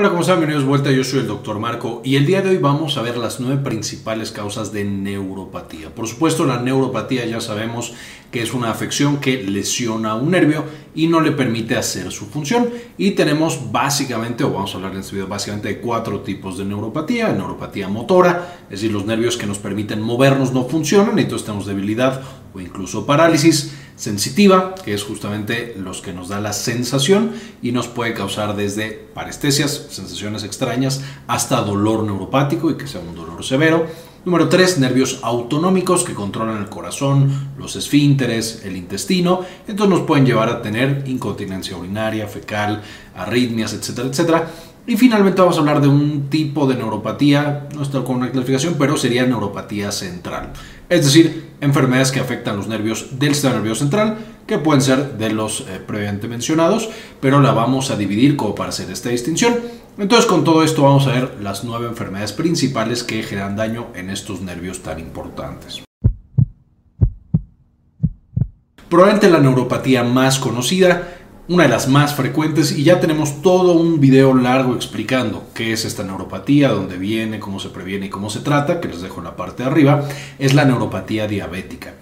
Hola, ¿cómo están? Bienvenidos de vuelta. Yo soy el doctor Marco y el día de hoy vamos a ver las nueve principales causas de neuropatía. Por supuesto, la neuropatía ya sabemos que es una afección que lesiona un nervio y no le permite hacer su función. Y tenemos básicamente, o vamos a hablar en este video básicamente de cuatro tipos de neuropatía. Neuropatía motora, es decir, los nervios que nos permiten movernos no funcionan y entonces tenemos debilidad o incluso parálisis sensitiva, que es justamente los que nos da la sensación y nos puede causar desde parestesias, sensaciones extrañas, hasta dolor neuropático y que sea un dolor severo. Número 3, nervios autonómicos que controlan el corazón, los esfínteres, el intestino. Entonces nos pueden llevar a tener incontinencia urinaria, fecal, arritmias, etcétera, etcétera. Y finalmente vamos a hablar de un tipo de neuropatía, no está con una clasificación, pero sería neuropatía central. Es decir, enfermedades que afectan los nervios del sistema nervioso central, que pueden ser de los eh, previamente mencionados, pero la vamos a dividir como para hacer esta distinción. Entonces con todo esto vamos a ver las nueve enfermedades principales que generan daño en estos nervios tan importantes. Probablemente la neuropatía más conocida una de las más frecuentes y ya tenemos todo un video largo explicando qué es esta neuropatía, dónde viene, cómo se previene y cómo se trata, que les dejo en la parte de arriba, es la neuropatía diabética.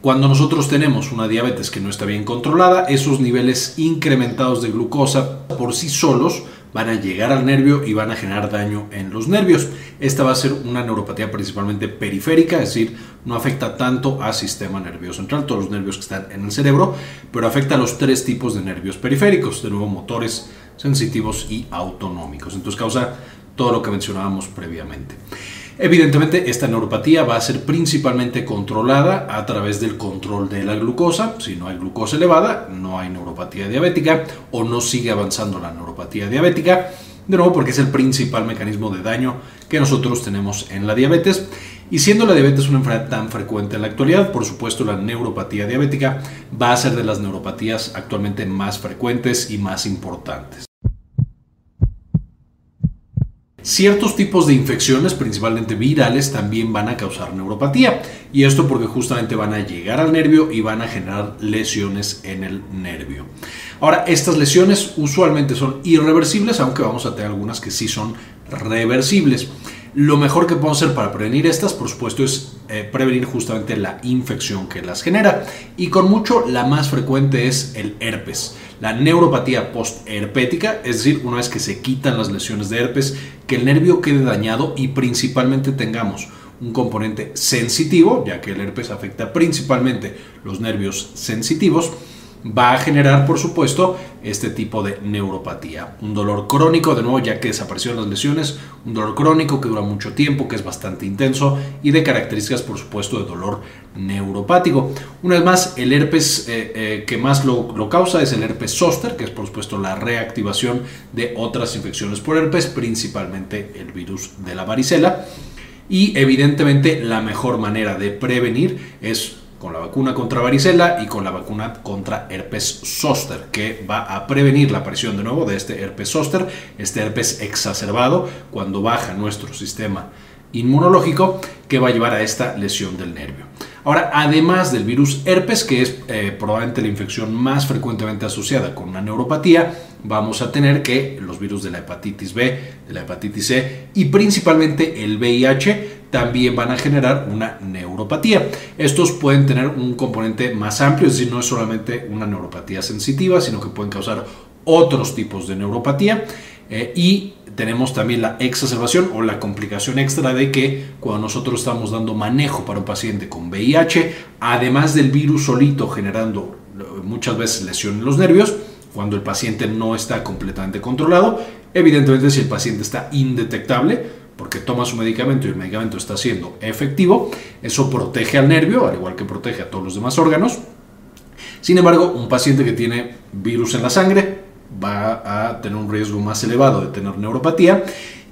Cuando nosotros tenemos una diabetes que no está bien controlada, esos niveles incrementados de glucosa por sí solos van a llegar al nervio y van a generar daño en los nervios. Esta va a ser una neuropatía principalmente periférica, es decir, no afecta tanto al sistema nervioso central, todos los nervios que están en el cerebro, pero afecta a los tres tipos de nervios periféricos, de nuevo motores, sensitivos y autonómicos. Entonces causa todo lo que mencionábamos previamente. Evidentemente, esta neuropatía va a ser principalmente controlada a través del control de la glucosa. Si no hay glucosa elevada, no hay neuropatía diabética o no sigue avanzando la neuropatía diabética. De nuevo, porque es el principal mecanismo de daño que nosotros tenemos en la diabetes. Y siendo la diabetes una enfermedad tan frecuente en la actualidad, por supuesto la neuropatía diabética va a ser de las neuropatías actualmente más frecuentes y más importantes. Ciertos tipos de infecciones, principalmente virales, también van a causar neuropatía. Y esto porque justamente van a llegar al nervio y van a generar lesiones en el nervio. Ahora, estas lesiones usualmente son irreversibles, aunque vamos a tener algunas que sí son reversibles. Lo mejor que podemos hacer para prevenir estas, por supuesto, es eh, prevenir justamente la infección que las genera. Y con mucho, la más frecuente es el herpes. La neuropatía postherpética, es decir, una vez que se quitan las lesiones de herpes, que el nervio quede dañado y principalmente tengamos un componente sensitivo, ya que el herpes afecta principalmente los nervios sensitivos va a generar, por supuesto, este tipo de neuropatía. Un dolor crónico, de nuevo, ya que desaparecieron las lesiones, un dolor crónico que dura mucho tiempo, que es bastante intenso y de características, por supuesto, de dolor neuropático. Una vez más, el herpes eh, eh, que más lo, causa es el herpes zóster, que es, por supuesto, la reactivación de otras infecciones por herpes, principalmente el virus de la varicela. Y evidentemente la mejor manera de prevenir es con la vacuna contra varicela y con la vacuna contra herpes zóster, que va a prevenir la aparición de nuevo de este herpes zóster, este herpes exacerbado, cuando baja nuestro sistema inmunológico, que va a llevar a esta lesión del nervio. Ahora, además del virus herpes, que es eh, probablemente la infección más frecuentemente asociada con una neuropatía, vamos a tener que los virus de la hepatitis B, de la hepatitis C y principalmente el VIH también van a generar una neuropatía. Estos pueden tener un componente más amplio, es decir, no es solamente una neuropatía sensitiva, sino que pueden causar otros tipos de neuropatía. Eh, y tenemos también la exacerbación o la complicación extra de que cuando nosotros estamos dando manejo para un paciente con VIH, además del virus solito generando eh, muchas veces lesión en los nervios, cuando el paciente no está completamente controlado, evidentemente si el paciente está indetectable, porque toma su medicamento y el medicamento está siendo efectivo, eso protege al nervio, al igual que protege a todos los demás órganos. Sin embargo, un paciente que tiene virus en la sangre va a tener un riesgo más elevado de tener neuropatía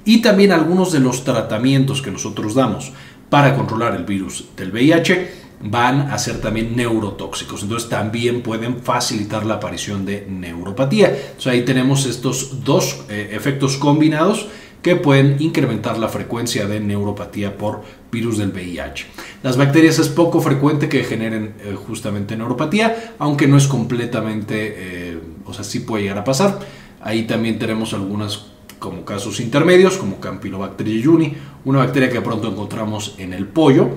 y también algunos de los tratamientos que nosotros damos para controlar el virus del VIH van a ser también neurotóxicos. Entonces también pueden facilitar la aparición de neuropatía. Entonces ahí tenemos estos dos eh, efectos combinados que pueden incrementar la frecuencia de neuropatía por virus del VIH. Las bacterias es poco frecuente que generen eh, justamente neuropatía, aunque no es completamente, eh, o sea, sí puede llegar a pasar. Ahí también tenemos algunas como casos intermedios, como Campylobacter jejuni, una bacteria que pronto encontramos en el pollo,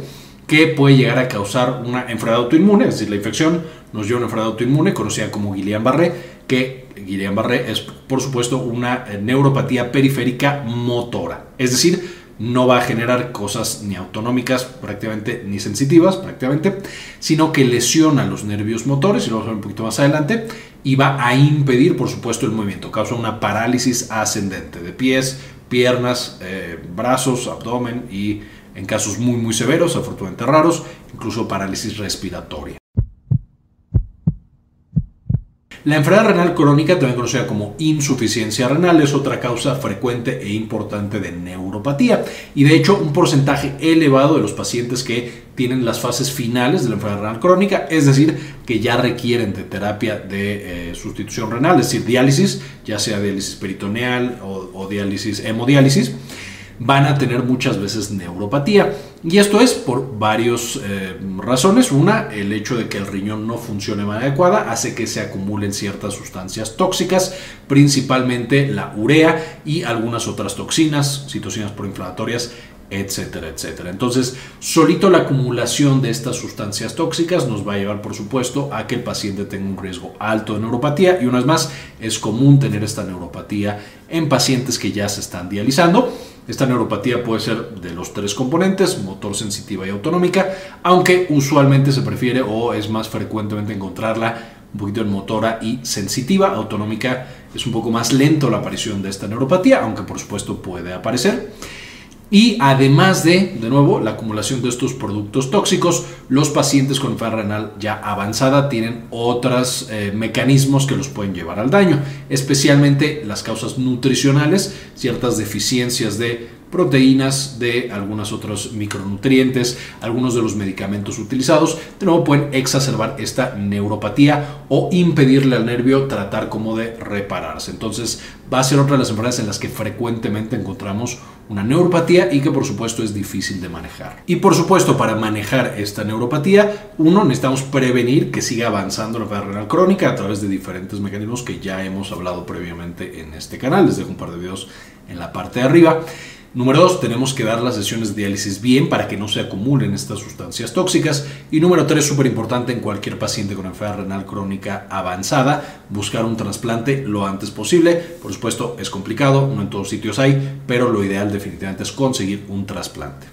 que puede llegar a causar una enfermedad autoinmune, es decir, la infección nos lleva a una enfermedad autoinmune conocida como Guillain-Barré, que Guillain-Barré es, por supuesto, una neuropatía periférica motora, es decir, no va a generar cosas ni autonómicas prácticamente ni sensitivas prácticamente, sino que lesiona los nervios motores, y lo vamos a ver un poquito más adelante, y va a impedir, por supuesto, el movimiento, causa una parálisis ascendente de pies, piernas, eh, brazos, abdomen y en casos muy muy severos, afortunadamente raros, incluso parálisis respiratoria. La enfermedad renal crónica, también conocida como insuficiencia renal, es otra causa frecuente e importante de neuropatía. Y de hecho, un porcentaje elevado de los pacientes que tienen las fases finales de la enfermedad renal crónica, es decir, que ya requieren de terapia de eh, sustitución renal, es decir, diálisis, ya sea diálisis peritoneal o, o diálisis, hemodiálisis, van a tener muchas veces neuropatía. Y esto es por varias eh, razones. Una, el hecho de que el riñón no funcione de manera adecuada hace que se acumulen ciertas sustancias tóxicas, principalmente la urea y algunas otras toxinas, citocinas proinflamatorias etcétera, etcétera. Entonces, solito la acumulación de estas sustancias tóxicas nos va a llevar, por supuesto, a que el paciente tenga un riesgo alto de neuropatía. Y una vez más, es común tener esta neuropatía en pacientes que ya se están dializando. Esta neuropatía puede ser de los tres componentes, motor, sensitiva y autonómica, aunque usualmente se prefiere o es más frecuentemente encontrarla un poquito en motora y sensitiva. Autonómica es un poco más lento la aparición de esta neuropatía, aunque por supuesto puede aparecer. Y además de, de nuevo, la acumulación de estos productos tóxicos, los pacientes con enfermedad renal ya avanzada tienen otros eh, mecanismos que los pueden llevar al daño, especialmente las causas nutricionales, ciertas deficiencias de proteínas, de algunos otros micronutrientes, algunos de los medicamentos utilizados, de nuevo pueden exacerbar esta neuropatía o impedirle al nervio tratar como de repararse. Entonces va a ser otra de las enfermedades en las que frecuentemente encontramos una neuropatía y que por supuesto es difícil de manejar. Y por supuesto para manejar esta neuropatía, uno necesitamos prevenir que siga avanzando la enfermedad renal crónica a través de diferentes mecanismos que ya hemos hablado previamente en este canal. Les dejo un par de videos en la parte de arriba. Número dos, tenemos que dar las sesiones de diálisis bien para que no se acumulen estas sustancias tóxicas. Y número tres, súper importante en cualquier paciente con enfermedad renal crónica avanzada, buscar un trasplante lo antes posible. Por supuesto, es complicado, no en todos sitios hay, pero lo ideal definitivamente es conseguir un trasplante.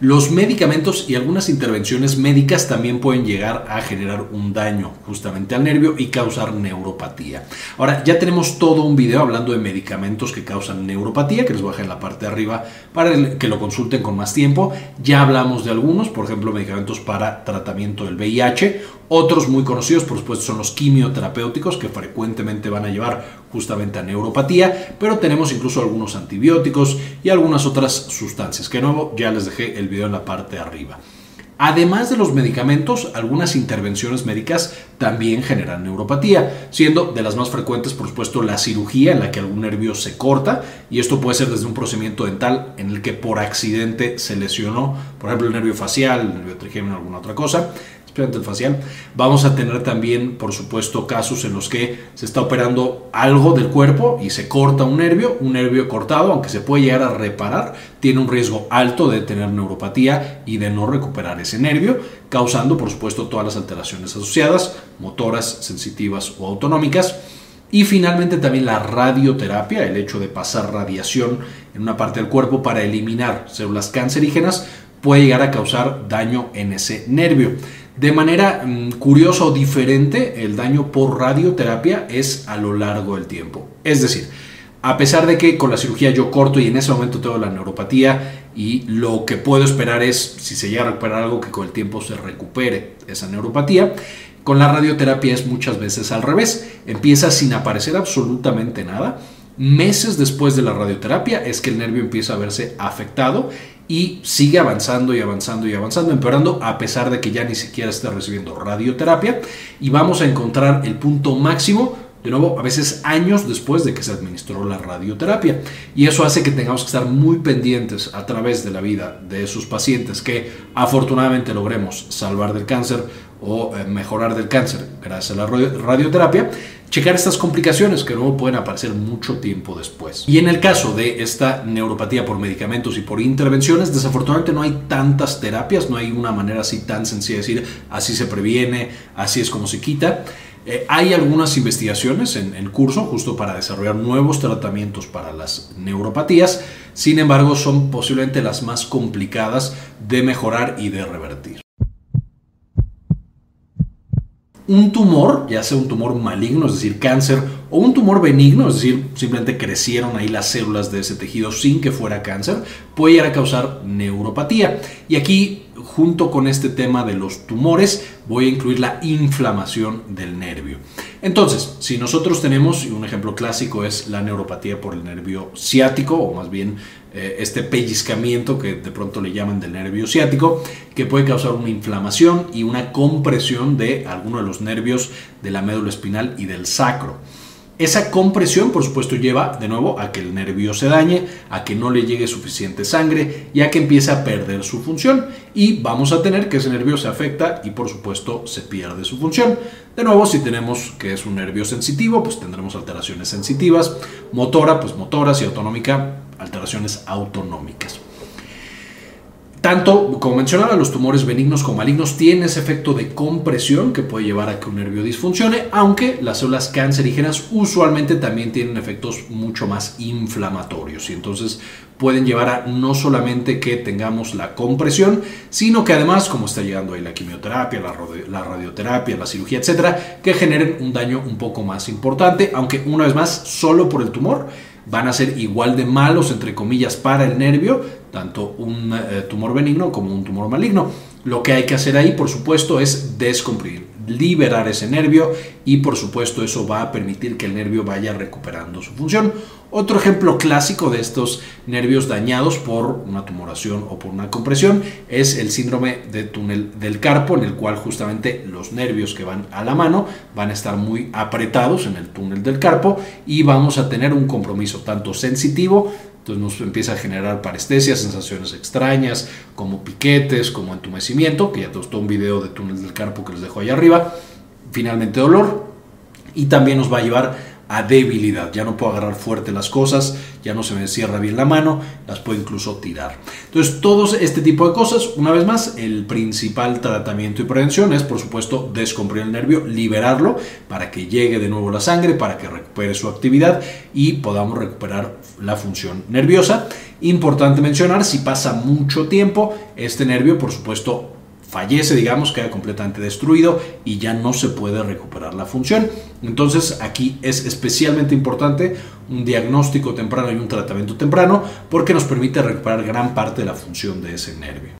Los medicamentos y algunas intervenciones médicas también pueden llegar a generar un daño justamente al nervio y causar neuropatía. Ahora, ya tenemos todo un video hablando de medicamentos que causan neuropatía, que les voy a dejar en la parte de arriba para que lo consulten con más tiempo. Ya hablamos de algunos, por ejemplo, medicamentos para tratamiento del VIH otros muy conocidos, por supuesto, son los quimioterapéuticos que frecuentemente van a llevar justamente a neuropatía, pero tenemos incluso algunos antibióticos y algunas otras sustancias, que nuevo ya les dejé el video en la parte de arriba. Además de los medicamentos, algunas intervenciones médicas también generan neuropatía, siendo de las más frecuentes, por supuesto, la cirugía en la que algún nervio se corta, y esto puede ser desde un procedimiento dental en el que por accidente se lesionó, por ejemplo, el nervio facial, el nervio trigémino, alguna otra cosa, facial. Vamos a tener también, por supuesto, casos en los que se está operando algo del cuerpo y se corta un nervio, un nervio cortado, aunque se puede llegar a reparar, tiene un riesgo alto de tener neuropatía y de no recuperar ese nervio, causando, por supuesto, todas las alteraciones asociadas, motoras, sensitivas o autonómicas. Y finalmente también la radioterapia, el hecho de pasar radiación en una parte del cuerpo para eliminar células cancerígenas, puede llegar a causar daño en ese nervio. De manera mm, curiosa o diferente, el daño por radioterapia es a lo largo del tiempo. Es decir, a pesar de que con la cirugía yo corto y en ese momento tengo la neuropatía y lo que puedo esperar es, si se llega a recuperar algo, que con el tiempo se recupere esa neuropatía, con la radioterapia es muchas veces al revés. Empieza sin aparecer absolutamente nada. Meses después de la radioterapia es que el nervio empieza a verse afectado y sigue avanzando y avanzando y avanzando, empeorando a pesar de que ya ni siquiera está recibiendo radioterapia y vamos a encontrar el punto máximo de nuevo, a veces años después de que se administró la radioterapia. Y eso hace que tengamos que estar muy pendientes a través de la vida de esos pacientes que afortunadamente logremos salvar del cáncer o eh, mejorar del cáncer gracias a la radioterapia, checar estas complicaciones que luego pueden aparecer mucho tiempo después. Y en el caso de esta neuropatía por medicamentos y por intervenciones, desafortunadamente no hay tantas terapias, no hay una manera así tan sencilla de decir así se previene, así es como se quita. Eh, hay algunas investigaciones en, en curso justo para desarrollar nuevos tratamientos para las neuropatías, sin embargo son posiblemente las más complicadas de mejorar y de revertir un tumor, ya sea un tumor maligno, es decir, cáncer, o un tumor benigno, es decir, simplemente crecieron ahí las células de ese tejido sin que fuera cáncer, puede llegar a causar neuropatía. Y aquí, junto con este tema de los tumores, voy a incluir la inflamación del nervio. Entonces, si nosotros tenemos, y un ejemplo clásico es la neuropatía por el nervio ciático, o más bien eh, este pellizcamiento que de pronto le llaman del nervio ciático, que puede causar una inflamación y una compresión de alguno de los nervios de la médula espinal y del sacro. Esa compresión, por supuesto, lleva de nuevo a que el nervio se dañe, a que no le llegue suficiente sangre y a que empiece a perder su función. Y vamos a tener que ese nervio se afecta y, por supuesto, se pierde su función. De nuevo, si tenemos que es un nervio sensitivo, pues tendremos alteraciones sensitivas. Motora, pues motoras y autonómica, alteraciones autonómicas. Tanto, como mencionaba, los tumores benignos como malignos tienen ese efecto de compresión que puede llevar a que un nervio disfuncione, aunque las células cancerígenas usualmente también tienen efectos mucho más inflamatorios y entonces pueden llevar a no solamente que tengamos la compresión, sino que además, como está llegando ahí la quimioterapia, la, radioterapia, la cirugía, etcétera, que generen un daño un poco más importante, aunque una vez más, solo por el tumor van a ser igual de malos, entre comillas, para el nervio, tanto un eh, tumor benigno como un tumor maligno. Lo que hay que hacer ahí, por supuesto, es descomprimir, liberar ese nervio y, por supuesto, eso va a permitir que el nervio vaya recuperando su función. Otro ejemplo clásico de estos nervios dañados por una tumoración o por una compresión es el síndrome de túnel del carpo, en el cual justamente los nervios que van a la mano van a estar muy apretados en el túnel del carpo y vamos a tener un compromiso tanto sensitivo, entonces nos empieza a generar parestesia, sensaciones extrañas, como piquetes, como entumecimiento, que ya te gustó un video de túnel del carpo que les dejo ahí arriba, finalmente dolor, y también nos va a llevar a debilidad. Ya no puedo agarrar fuerte las cosas, ya no se me cierra bien la mano, las puedo incluso tirar. Entonces, todos este tipo de cosas, una vez más, el principal tratamiento y prevención es, por supuesto, descomprimir el nervio, liberarlo para que llegue de nuevo la sangre, para que recupere su actividad y podamos recuperar la función nerviosa. Importante mencionar, si pasa mucho tiempo, este nervio, por supuesto, fallece, digamos, queda completamente destruido y ya no se puede recuperar la función. Entonces aquí es especialmente importante un diagnóstico temprano y un tratamiento temprano porque nos permite recuperar gran parte de la función de ese nervio.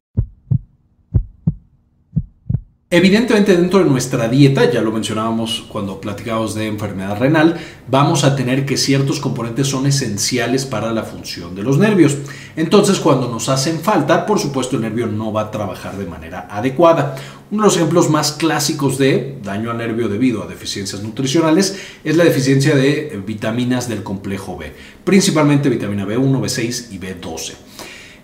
Evidentemente dentro de nuestra dieta, ya lo mencionábamos cuando platicábamos de enfermedad renal, vamos a tener que ciertos componentes son esenciales para la función de los nervios. Entonces cuando nos hacen falta, por supuesto el nervio no va a trabajar de manera adecuada. Uno de los ejemplos más clásicos de daño al nervio debido a deficiencias nutricionales es la deficiencia de vitaminas del complejo B, principalmente vitamina B1, B6 y B12.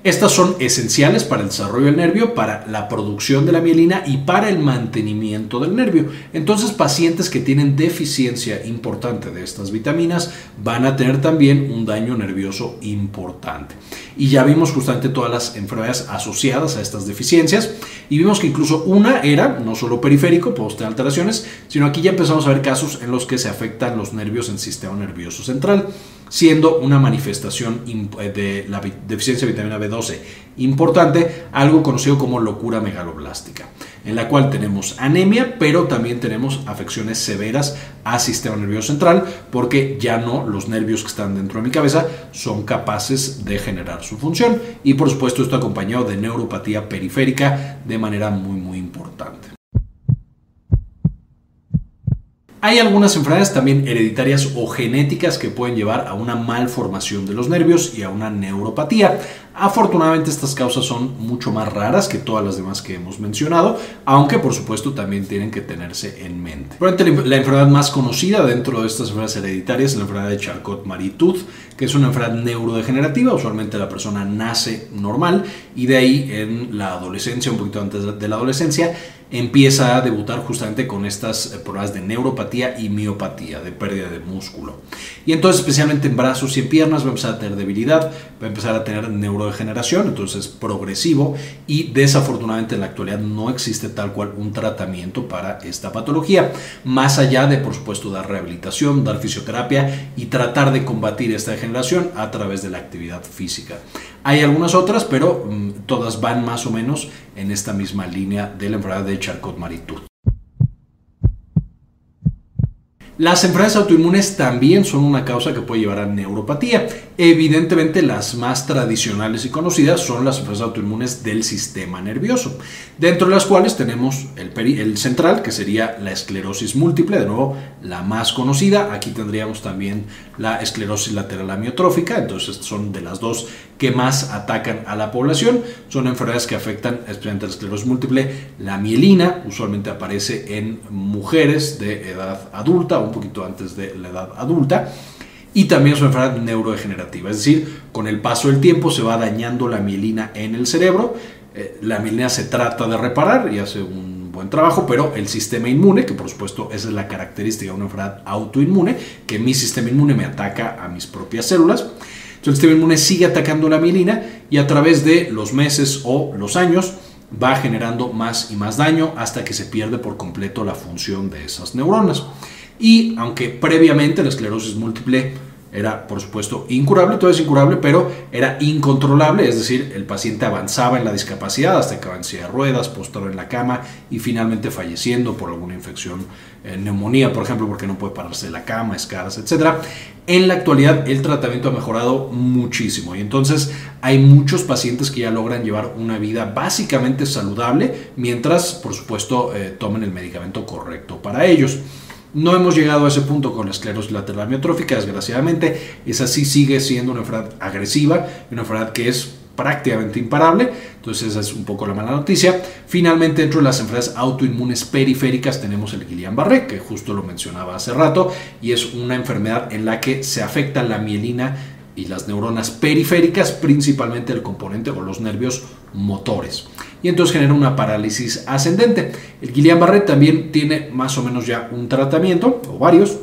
Estas son esenciales para el desarrollo del nervio, para la producción de la mielina y para el mantenimiento del nervio. Entonces, pacientes que tienen deficiencia importante de estas vitaminas van a tener también un daño nervioso importante. Y ya vimos justamente todas las enfermedades asociadas a estas deficiencias y vimos que incluso una era no solo periférico, puede tener alteraciones, sino aquí ya empezamos a ver casos en los que se afectan los nervios en el sistema nervioso central siendo una manifestación eh, de la deficiencia de vitamina B12 importante, algo conocido como locura megaloblástica, en la cual tenemos anemia, pero también tenemos afecciones severas al sistema nervioso central, porque ya no los nervios que están dentro de mi cabeza son capaces de generar su función, y por supuesto esto acompañado de neuropatía periférica de manera muy muy importante. Hay algunas enfermedades también hereditarias o genéticas que pueden llevar a una malformación de los nervios y a una neuropatía. Afortunadamente estas causas son mucho más raras que todas las demás que hemos mencionado, aunque por supuesto también tienen que tenerse en mente. La enfermedad más conocida dentro de estas enfermedades hereditarias es la enfermedad de Charcot-Marie-Tooth, que es una enfermedad neurodegenerativa. Usualmente la persona nace normal y de ahí en la adolescencia, un poquito antes de la adolescencia, empieza a debutar justamente con estas eh, pruebas de neuropatía y miopatía, de pérdida de músculo. Y entonces, especialmente en brazos y en piernas, va a empezar a tener debilidad, va a empezar a tener neurodegeneración, entonces progresivo y desafortunadamente en la actualidad no existe tal cual un tratamiento para esta patología, más allá de, por supuesto, dar rehabilitación, dar fisioterapia y tratar de combatir esta degeneración a través de la actividad física. Hay algunas otras, pero mm, todas van más o menos en esta misma línea de la enfermedad de Charcot-Marie-Tooth. Las enfermedades autoinmunes también son una causa que puede llevar a neuropatía. Evidentemente las más tradicionales y conocidas son las enfermedades autoinmunes del sistema nervioso, dentro de las cuales tenemos el, central, que sería la esclerosis múltiple, de nuevo la más conocida. Aquí tendríamos también la esclerosis lateral amiotrófica, entonces son de las dos que más atacan a la población. Son enfermedades que afectan especialmente la esclerosis múltiple. La mielina usualmente aparece en mujeres de edad adulta, un poquito antes de la edad adulta. Y también es una enfermedad neurodegenerativa, es decir, con el paso del tiempo se va dañando la mielina en el cerebro. Eh, la mielina se trata de reparar y hace un buen trabajo, pero el sistema inmune, que por supuesto esa es la característica de una enfermedad autoinmune, que mi sistema inmune me ataca a mis propias células, el sistema inmune sigue atacando la mielina y a través de los meses o los años va generando más y más daño hasta que se pierde por completo la función de esas neuronas. Y aunque previamente la esclerosis múltiple era, por supuesto, incurable, todo es incurable, pero era incontrolable, es decir, el paciente avanzaba en la discapacidad hasta que avanzaba de ruedas, postrado en la cama y finalmente falleciendo por alguna infección, eh, neumonía, por ejemplo, porque no puede pararse de la cama, escaras, etc. En la actualidad el tratamiento ha mejorado muchísimo y entonces hay muchos pacientes que ya logran llevar una vida básicamente saludable mientras, por supuesto, eh, tomen el medicamento correcto para ellos. No hemos llegado a ese punto con la esclerosis lateral amiotrófica, desgraciadamente. Esa sí sigue siendo una enfermedad agresiva, una enfermedad que es prácticamente imparable. Entonces esa es un poco la mala noticia. Finalmente, dentro de las enfermedades autoinmunes periféricas tenemos el Guillain-Barré, que justo lo mencionaba hace rato, y es una enfermedad en la que se afecta la mielina y las neuronas periféricas, principalmente el componente o los nervios motores y entonces genera una parálisis ascendente. El Guillain-Barré también tiene más o menos ya un tratamiento, o varios,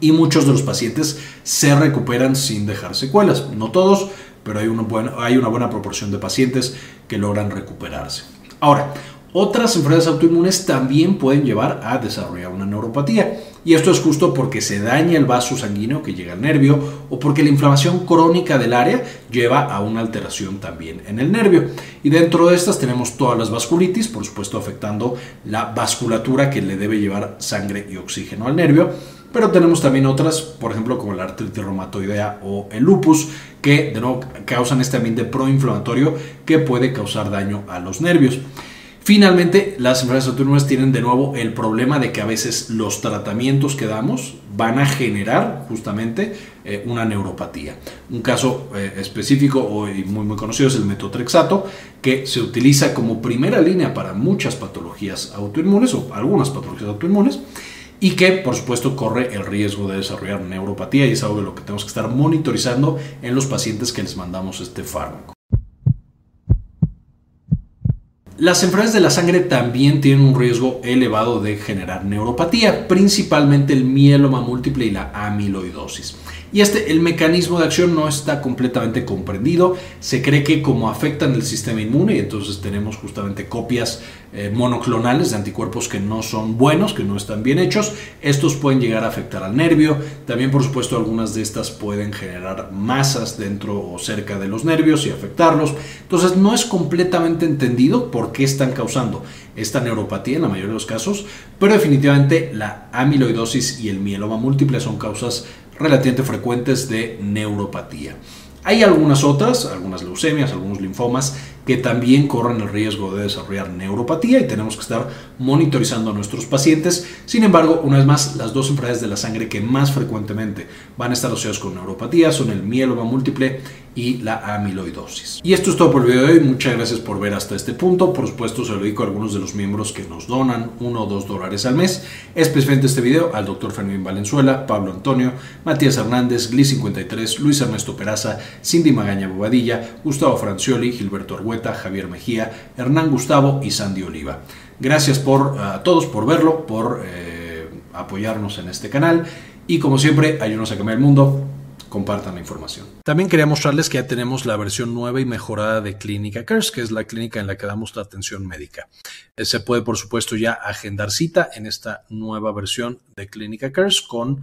y muchos de los pacientes se recuperan sin dejar secuelas. No todos, pero hay una buena, hay una buena proporción de pacientes que logran recuperarse. Ahora, otras enfermedades autoinmunes también pueden llevar a desarrollar una neuropatía. Y esto es justo porque se daña el vaso sanguíneo que llega al nervio o porque la inflamación crónica del área lleva a una alteración también en el nervio. Y dentro de estas tenemos todas las vasculitis, por supuesto afectando la vasculatura que le debe llevar sangre y oxígeno al nervio. Pero tenemos también otras, por ejemplo, como la artritis reumatoidea o el lupus, que de nuevo causan este ambiente proinflamatorio que puede causar daño a los nervios. Finalmente, las enfermedades autoinmunes tienen de nuevo el problema de que a veces los tratamientos que damos van a generar justamente eh, una neuropatía. Un caso eh, específico y muy, muy conocido es el metotrexato, que se utiliza como primera línea para muchas patologías autoinmunes o algunas patologías autoinmunes y que por supuesto corre el riesgo de desarrollar neuropatía y es algo de lo que tenemos que estar monitorizando en los pacientes que les mandamos este fármaco. Las enfermedades de la sangre también tienen un riesgo elevado de generar neuropatía, principalmente el mieloma múltiple y la amiloidosis. Y este, el mecanismo de acción no está completamente comprendido. Se cree que como afectan el sistema inmune, entonces tenemos justamente copias eh, monoclonales de anticuerpos que no son buenos, que no están bien hechos, estos pueden llegar a afectar al nervio. También, por supuesto, algunas de estas pueden generar masas dentro o cerca de los nervios y afectarlos. Entonces, no es completamente entendido por qué están causando esta neuropatía en la mayoría de los casos, pero definitivamente la amiloidosis y el mieloma múltiple son causas relativamente frecuentes de neuropatía. Hay algunas otras, algunas leucemias, algunos linfomas, que también corren el riesgo de desarrollar neuropatía y tenemos que estar monitorizando a nuestros pacientes. Sin embargo, una vez más, las dos enfermedades de la sangre que más frecuentemente van a estar asociadas con neuropatía son el mieloma múltiple y la amiloidosis. Y esto es todo por el video de hoy. Muchas gracias por ver hasta este punto. Por supuesto, se lo dedico a algunos de los miembros que nos donan uno o dos dólares al mes. Especialmente este video al doctor Fermín Valenzuela, Pablo Antonio, Matías Hernández, Gli53, Luis Ernesto Peraza, Cindy Magaña Bobadilla, Gustavo Francioli, Gilberto Javier Mejía, Hernán Gustavo y Sandy Oliva. Gracias por a todos por verlo, por eh, apoyarnos en este canal y como siempre, ayúdenos a cambiar el mundo compartan la información. También quería mostrarles que ya tenemos la versión nueva y mejorada de Clínica Cares, que es la clínica en la que damos la atención médica. Eh, se puede, por supuesto, ya agendar cita en esta nueva versión de Clínica Cares con